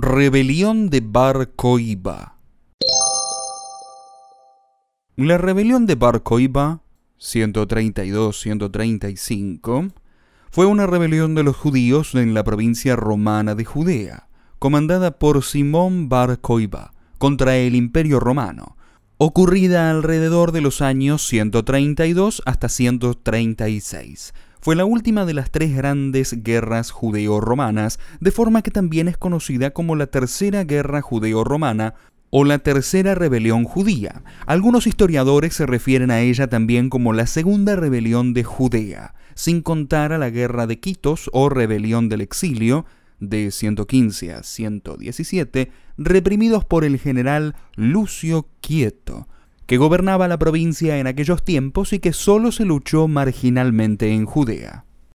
Rebelión de Bar Koiba. La rebelión de Bar Koiba, 132-135, fue una rebelión de los judíos en la provincia romana de Judea, comandada por Simón Bar Koiba contra el Imperio Romano, ocurrida alrededor de los años 132 hasta 136 fue la última de las tres grandes guerras judeo-romanas, de forma que también es conocida como la Tercera Guerra Judeo-Romana o la Tercera Rebelión Judía. Algunos historiadores se refieren a ella también como la Segunda Rebelión de Judea, sin contar a la Guerra de Quitos o Rebelión del Exilio, de 115 a 117, reprimidos por el general Lucio Quieto, que gobernaba la provincia en aquellos tiempos y que solo se luchó marginalmente en Judea.